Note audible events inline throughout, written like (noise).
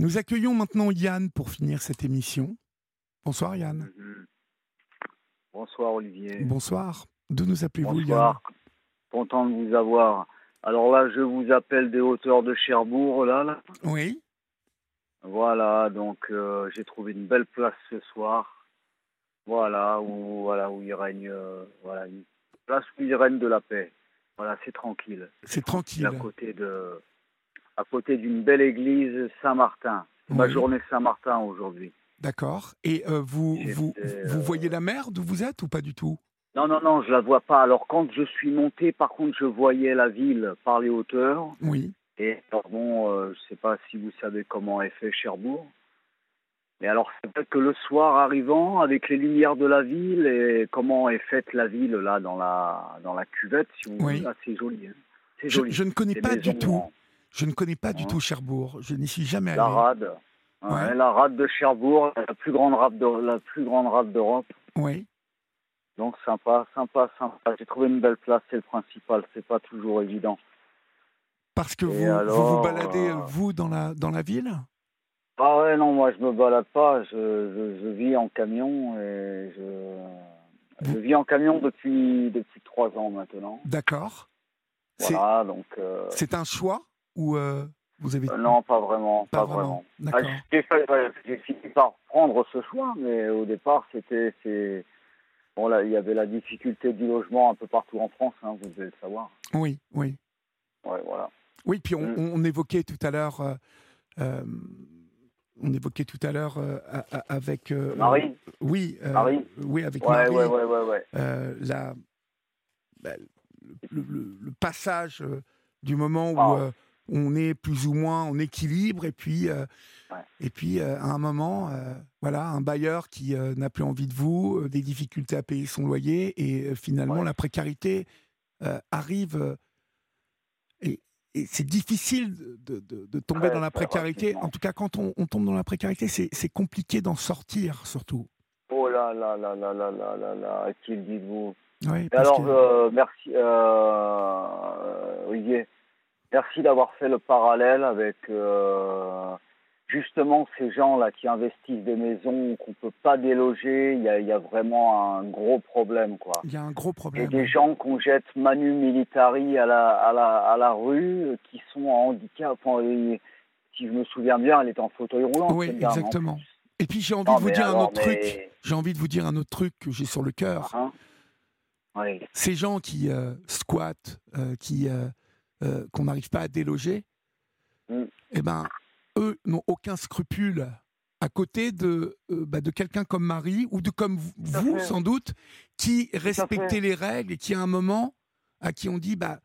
Nous accueillons maintenant Yann pour finir cette émission. Bonsoir Yann. Mhm. Bonsoir Olivier. Bonsoir. D'où nous appelez-vous Yann Bonsoir. Content de vous avoir. Alors là, je vous appelle des hauteurs de Cherbourg, là. là. Oui. Voilà, donc euh, j'ai trouvé une belle place ce soir. Voilà, où, voilà, où il règne, euh, voilà, une place où il règne de la paix. Voilà, c'est tranquille. C'est tranquille. À côté de, à côté d'une belle église Saint-Martin. Ma journée Saint-Martin aujourd'hui. D'accord. Et euh, vous, euh, vous voyez la mer d'où vous êtes ou pas du tout? Non, non, non, je la vois pas. Alors quand je suis monté, par contre, je voyais la ville par les hauteurs. Oui. Et alors bon, euh, je sais pas si vous savez comment est fait Cherbourg. Mais alors c'est vrai que le soir arrivant, avec les lumières de la ville et comment est faite la ville là dans la dans la cuvette, si vous Oui. voulez, là, c'est joli. hein. Je, joli. je ne connais pas du tout. Je ne connais pas du tout Cherbourg. Je n'y suis jamais La allé. rade. Ouais, Ouais. La rade de Cherbourg, la plus grande rade de, la plus grande rade d'Europe. Oui. Donc sympa, sympa, sympa. J'ai trouvé une belle place, c'est le principal. C'est pas toujours évident. Parce que vous, vous vous baladez, euh, vous, dans la, dans la ville? Ah ouais, non, moi je me balade pas. Je, je, je vis en camion et je, je vis en camion depuis depuis trois ans maintenant. D'accord. Voilà, donc euh, c'est un choix? Ou euh, vous avez... euh, non, pas vraiment, pas pas, vraiment. vraiment. Ah, j'ai fait- ouais, j'ai fini par prendre ce choix, mais au départ c'était c'est bon là il y avait la difficulté du logement un peu partout en France, hein, vous devez le savoir. Oui, oui. Ouais, voilà. Oui, puis on, Mm. on- évoquait tout à l'heure... euh, euh, on évoquait tout à l'heure euh, avec... euh, Marie, Oui, euh, Marie oui, avec ouais, Marie. ouais, la, bah, le, le- le passage du moment où Ah. On est plus ou moins en équilibre et puis, euh, Ouais. et puis euh, à un moment, euh, voilà, un bailleur qui n'a plus envie de vous, des difficultés à payer son loyer et finalement Ouais. la précarité arrive et, et c'est difficile de, de- de tomber dans la précarité. En tout cas, quand on, on tombe dans la précarité, c'est compliqué d'en sortir surtout. Oh là là là là là là là là, qu'il dites-vous? Alors, que- merci. Merci d'avoir fait le parallèle avec euh, justement ces gens-là qui investissent des maisons qu'on peut pas déloger. Il y a, il y a vraiment un gros problème, quoi. il y a un gros Et problème. des gens qu'on jette manu militari à la, à la, à la rue, euh, qui sont en handicap. Enfin, et- si je me souviens bien, elle est en fauteuil roulant. Oui, hein. exactement. Et puis j'ai envie Non, de vous dire un autre truc. J'ai envie de vous dire un autre truc que j'ai sur le cœur. Hein oui. Ces gens qui euh, squattent, euh, qui euh, euh, qu'on n'arrive pas à déloger, Mm. eh ben, eux n'ont aucun scrupule à côté de, euh, bah, de quelqu'un comme Marie ou de comme vous, sans doute, qui respectez fait. les règles et qui à un moment à qui on dit bah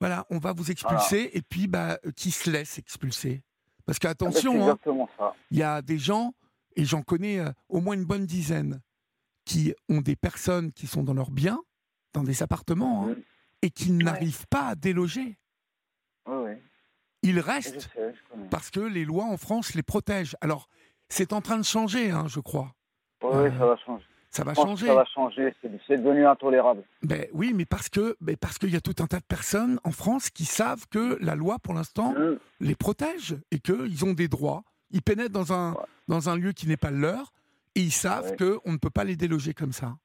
voilà on va vous expulser et puis bah euh, qui se laisse expulser parce Ah ben, qu'attention hein, exactement ça. il y a des gens, et j'en connais euh, au moins une bonne dizaine, qui ont des personnes qui sont dans leurs biens, dans des appartements, hein, Mm. et qui n'arrivent pas à déloger. Oui, oui. Ils Je restent sais, je connais. parce que les lois en France les protègent. Alors, c'est en train de changer, hein, je crois. Oui, Euh, ça va changer. Ça va changer. ça va changer. C'est devenu intolérable. Ben oui, mais parce que ben parce qu'il y a tout un tas de personnes en France qui savent que la loi, pour l'instant, Mm. les protège et qu'ils ont des droits. Ils pénètrent dans un, Ouais. dans un lieu qui n'est pas le leur et ils savent Ouais. qu'on ne peut pas les déloger comme ça.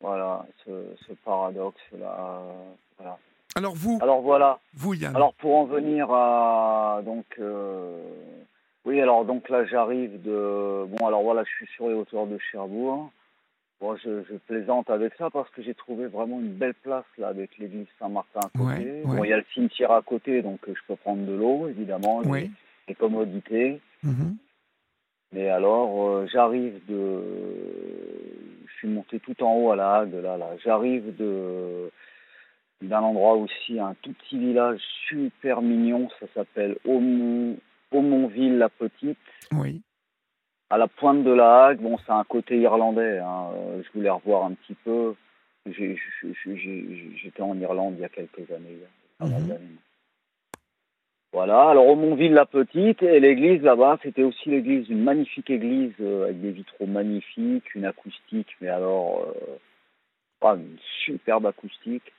Voilà, ce, ce paradoxe-là. euh, voilà. Alors vous, Alors voilà. vous Yann, Alors pour en venir à donc euh, oui alors donc là j'arrive de bon alors voilà je suis sur les hauteurs de Cherbourg. Bon je, je plaisante avec ça parce que j'ai trouvé vraiment une belle place là avec l'église Saint-Martin à côté. Ouais, Bon ouais. il y a le cimetière à côté donc euh, je peux prendre de l'eau évidemment les, Oui. les commodités. Mhm. Mais alors, euh, j'arrive de. Je suis monté tout en haut à la Hague, là, là. J'arrive de d'un endroit aussi, un tout petit village super mignon, ça s'appelle Aumont- Aumontville-la-Petite, oui, à la pointe de la Hague. Bon, c'est un côté irlandais, hein. euh, je voulais revoir un petit peu. J'étais en Irlande il y a quelques années. Mhm. Voilà, alors Aumontville-la-Petite, et l'église là-bas, c'était aussi l'église, une magnifique église euh, avec des vitraux magnifiques, une acoustique, mais alors, euh, pas une superbe acoustique.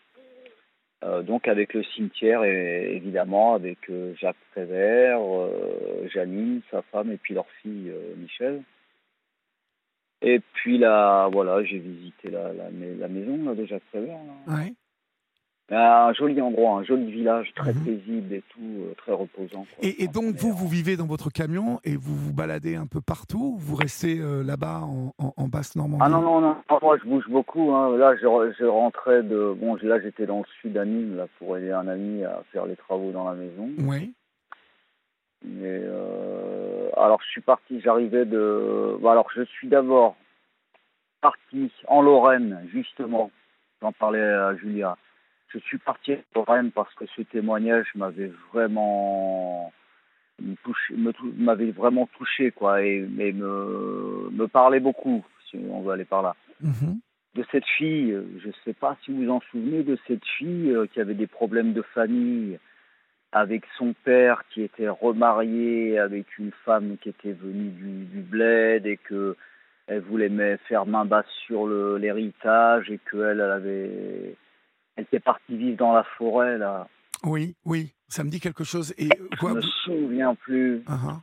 Donc avec le cimetière et évidemment avec Jacques Prévert, Janine, sa femme et puis leur fille Michel. Et puis là, voilà, j'ai visité la, la, maison là, de Jacques Prévert. Ouais. Un joli endroit, un joli village, très mhm. paisible et tout, euh, très reposant. Et, donc vous, vous vivez dans votre camion et vous vous baladez un peu partout Vous restez euh, là-bas en, Basse-Normandie Ah non, non, non, moi je bouge beaucoup. Hein. Là, je, je, rentrais de... Bon, là j'étais dans le sud d'Anime là, pour aider un ami à faire les travaux dans la maison. Oui. Mais euh, alors je suis parti, j'arrivais de... alors je suis d'abord parti en Lorraine, justement. J'en parlais à Julia je suis parti à Lorraine parce que ce témoignage m'avait vraiment m'avait vraiment touché quoi et, me, me parlait beaucoup si on veut aller par là mhm. de cette fille je ne sais pas si vous vous en souvenez de cette fille euh, qui avait des problèmes de famille avec son père qui était remarié avec une femme qui était venue du, du bled et que elle voulait faire main basse sur l'héritage et qu'elle elle avait elle était partie vivre dans la forêt, là. Oui, oui, ça me dit quelque chose. Et quoi, Je me souviens plus. Uh-huh.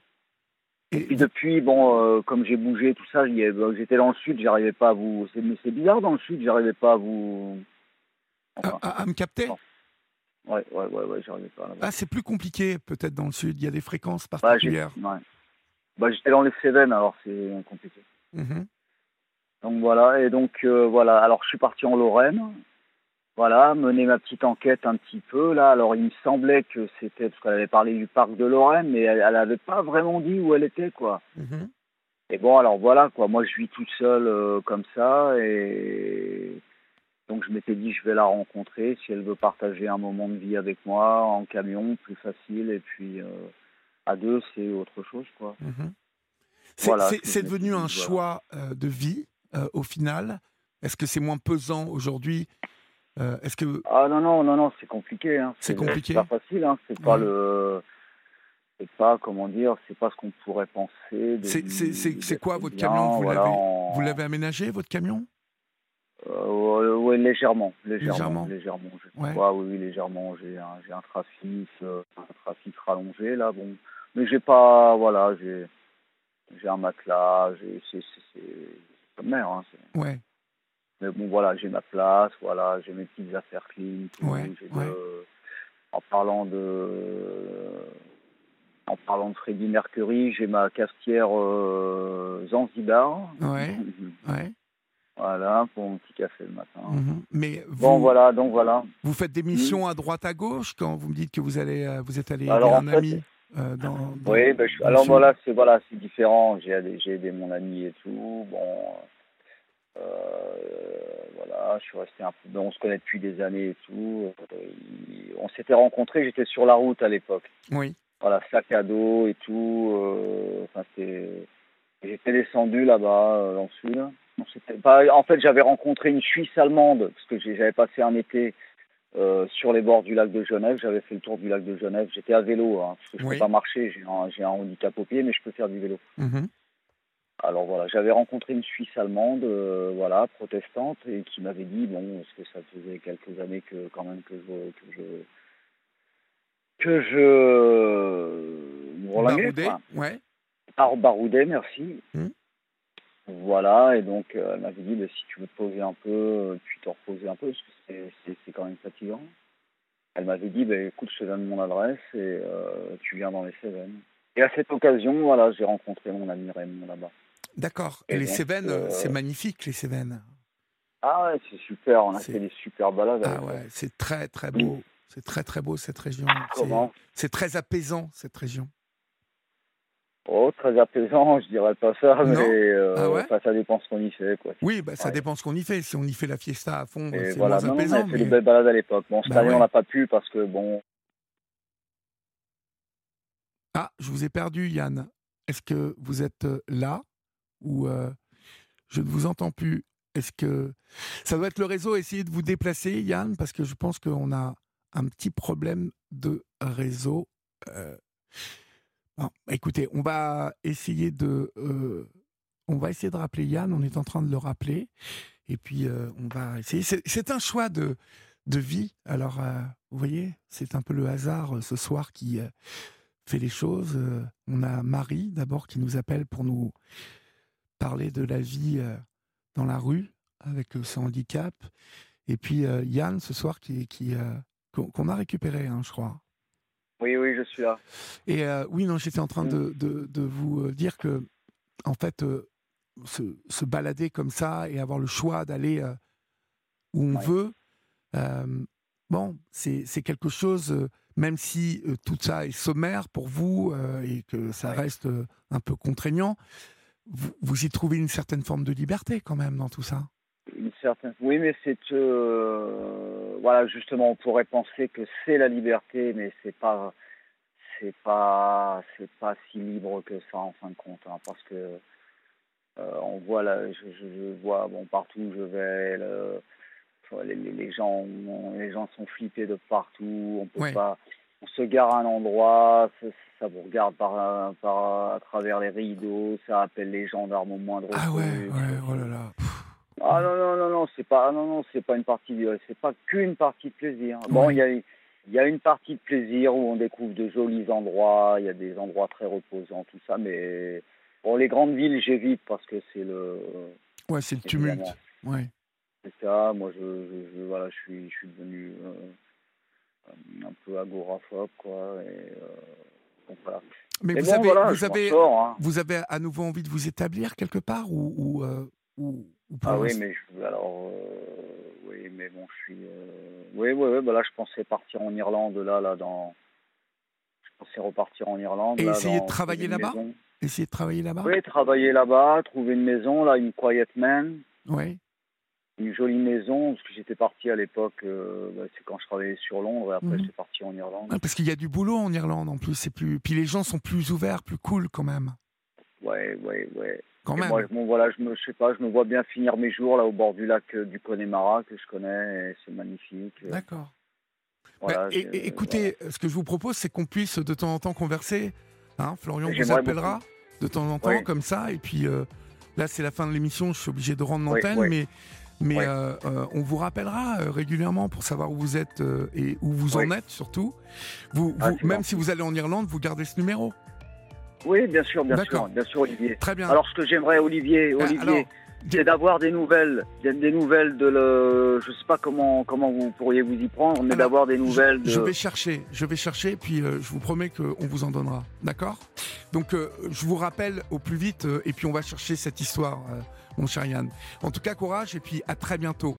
et... puis depuis, bon, euh, comme j'ai bougé, tout ça, bah, j'étais dans le sud, j'arrivais pas à vous. C'est bizarre dans le sud, j'arrivais pas à vous. à, me capter? Ouais, ouais, ouais, ouais j'arrivais pas. Ah, c'est plus compliqué peut-être dans le sud, il y a des fréquences particulières. Bah, bah, j'étais dans les Cévennes, alors c'est compliqué. Mm-hmm. Donc voilà, et donc euh, voilà, alors je suis parti en Lorraine, voilà, mener ma petite enquête un petit peu là. Alors il me semblait que c'était parce qu'elle avait parlé du parc de Lorraine, mais elle n'avait pas vraiment dit où elle était quoi. Mhm. Et bon alors voilà quoi. Moi je vis toute seule euh, comme ça et donc je m'étais dit je vais la rencontrer si elle veut partager un moment de vie avec moi en camion plus facile et puis euh, à deux c'est autre chose quoi. Mhm. C'est devenu un choix euh, de vie au final. Est-ce que c'est moins pesant aujourd'hui euh, est-ce que ah non non non non c'est compliqué hein. c'est compliqué. c'est pas facile hein. c'est pas le c'est pas comment dire c'est pas ce qu'on pourrait penser c'est quoi votre camion? Vous l'avez vous l'avez aménagé votre camion? Euh, ouais, légèrement légèrement légèrement, légèrement oui, oui légèrement j'ai un j'ai un trafic euh, un trafic rallongé là bon. Mais j'ai pas voilà j'ai j'ai un matelas j'ai c'est c'est comme mer hein, ouais mais bon, voilà, j'ai ma place, voilà, j'ai mes petites affaires clean. en parlant de. En parlant de Freddie Mercury, j'ai ma cafetière euh, Zanzibar. Ouais. (laughs) ouais. Voilà, pour mon petit café le matin. Mhm. Mais vous, bon, voilà, donc voilà. Vous faites des missions à droite à gauche quand vous me dites que vous allez, euh, vous êtes allé aider un ami euh, dans, Oui, ben, alors voilà, c'est voilà, c'est différent. J'ai aidé mon ami et tout. Bon, voilà, je suis resté un peu. On se connaît depuis des années et tout. Euh, on s'était rencontrés, j'étais sur la route à l'époque. Oui. Voilà, sac à dos et tout. Euh, enfin, J'étais descendu là-bas, dans le sud. Pas... En fait, j'avais rencontré une Suisse allemande, parce que j'avais passé un été sur les bords du lac de Genève. J'avais fait le tour du lac de Genève. J'étais à vélo, hein, parce que je ne peux pas marcher. J'ai un, un, handicap au pied, mais je peux faire du vélo. Mm-hmm. Alors voilà, j'avais rencontré une Suisse allemande, euh, voilà, protestante, et qui m'avait dit, bon, parce que ça faisait quelques années que quand même que je que je que je Baroudais, ouais. Par Baroudais, merci. Hmm. Voilà, et donc euh, elle m'avait dit, bah, si tu veux te poser un peu, puis te reposer un peu, parce que c'est quand même fatigant. Elle m'avait dit, bah, écoute, je te donne mon adresse et euh, tu viens dans les Cévennes. Et à cette occasion, voilà, j'ai rencontré mon ami Raymond là-bas. D'accord. Et, les Cévennes, euh, c'est magnifique, les Cévennes. Ah ouais, c'est super. On a fait des super balades. Ah ouais, c'est très très beau. C'est très très beau cette région. C'est très apaisant cette région. Oh, très apaisant, je dirais pas ça, mais euh, ah ça dépend ce qu'on y fait. Quoi. Oui, bah, ça dépend ce qu'on y fait. Si on y fait la fiesta à fond, c'est voilà. moins apaisant. on a fait des belles balades à l'époque. Bon, cette bah année, on n'a pas pu parce que, bon... Ah, je vous ai perdu, Yann. Est-ce que vous êtes euh, là? Ou euh, je ne vous entends plus. Est-ce que ça doit être le réseau Essayez de vous déplacer, Yann, parce que je pense qu'on a un petit problème de réseau. Euh, écoutez, on va essayer de, euh, on va essayer de rappeler Yann. On est en train de le rappeler, et puis on va essayer. C'est un choix de de vie. Alors, vous voyez, c'est un peu le hasard ce soir qui fait les choses. on a Marie d'abord qui nous appelle pour nous parler de la vie dans la rue avec son handicap. Et puis Yann ce soir qui, qui qu'on a récupéré, hein, je crois. Oui, oui, je suis là. Et oui, non, j'étais en train de, mm. de, vous dire que, en fait, se, se, balader comme ça et avoir le choix d'aller où on veut, bon, c'est quelque chose, même si tout ça est sommaire pour vous et que ça reste un peu contraignant, vous, vous, y trouvez une certaine forme de liberté quand même dans tout ça. Une certaine, oui, mais c'est voilà justement, on pourrait penser que c'est la liberté, mais c'est pas c'est pas c'est pas si libre que ça en fin de compte, hein, parce que on voit là, je, je, vois bon partout où je vais. Le, les, les, gens, les gens sont flippés de partout. On peut pas. On se gare à un endroit, ça, vous regarde par, par, à travers les rideaux, ça appelle les gendarmes au moindre Ah ouais, ouais, oh là là. Ah non non non non, c'est pas non non, c'est pas une partie, c'est pas qu'une partie de plaisir. Bon, il y a il y a une partie de plaisir où on découvre de jolis endroits, il y a des endroits très reposants, tout ça, mais bon, les grandes villes, j'évite parce que c'est le. Ouais, c'est le tumulte. Ouais. C'est ça, moi je, je, voilà, je suis, je suis devenu euh, un peu agoraphobe, quoi. Et, euh, donc voilà. Mais, vous, avez, vous, avez, hein. vous avez à nouveau envie de vous établir quelque part ou, ou, euh, ou, Ah oui, mais je, alors, oui, mais bon, je suis. oui, oui, oui, bah là, je pensais partir en Irlande, là, là, dans. Je pensais repartir en Irlande. Et essayer de travailler là-bas Essayer de travailler là-bas Oui, travailler là-bas, trouver une maison, là, une quiet man. Oui une jolie maison, parce que j'étais parti à l'époque, euh, bah, c'est quand je travaillais sur Londres, et après mhm. j'étais parti en Irlande. parce qu'il y a du boulot en Irlande en plus, plus... puis les gens sont plus ouverts, plus cool quand même. Ouais, ouais, ouais. Quand même. Moi, voilà, je me, sais pas, je me vois bien finir mes jours là au bord du lac euh, du Connemara que je connais, et c'est magnifique. D'accord. Bah, écoutez, ce que je vous propose, c'est qu'on puisse de temps en temps converser. Hein, Florian vous appellera de temps en temps comme ça, et puis euh, là c'est la fin de l'émission, je suis obligé de rendre l'antenne, mais mais euh, euh, on vous rappellera euh, régulièrement pour savoir où vous êtes et où vous en êtes surtout. Vous, ah, même si vous allez en Irlande, vous gardez ce numéro. Oui, bien sûr, bien sûr, bien sûr, Olivier. Très bien. Alors, ce que j'aimerais, Olivier, Olivier, c'est d'avoir des nouvelles, des, nouvelles de le, je sais pas comment comment vous pourriez vous y prendre, mais d'avoir des nouvelles. De... Je vais chercher, je vais chercher, puis je vous promets qu'on vous en donnera, d'accord? Donc, je vous rappelle au plus vite, et puis on va chercher cette histoire mon cher Yann. En tout cas, courage et puis à très bientôt.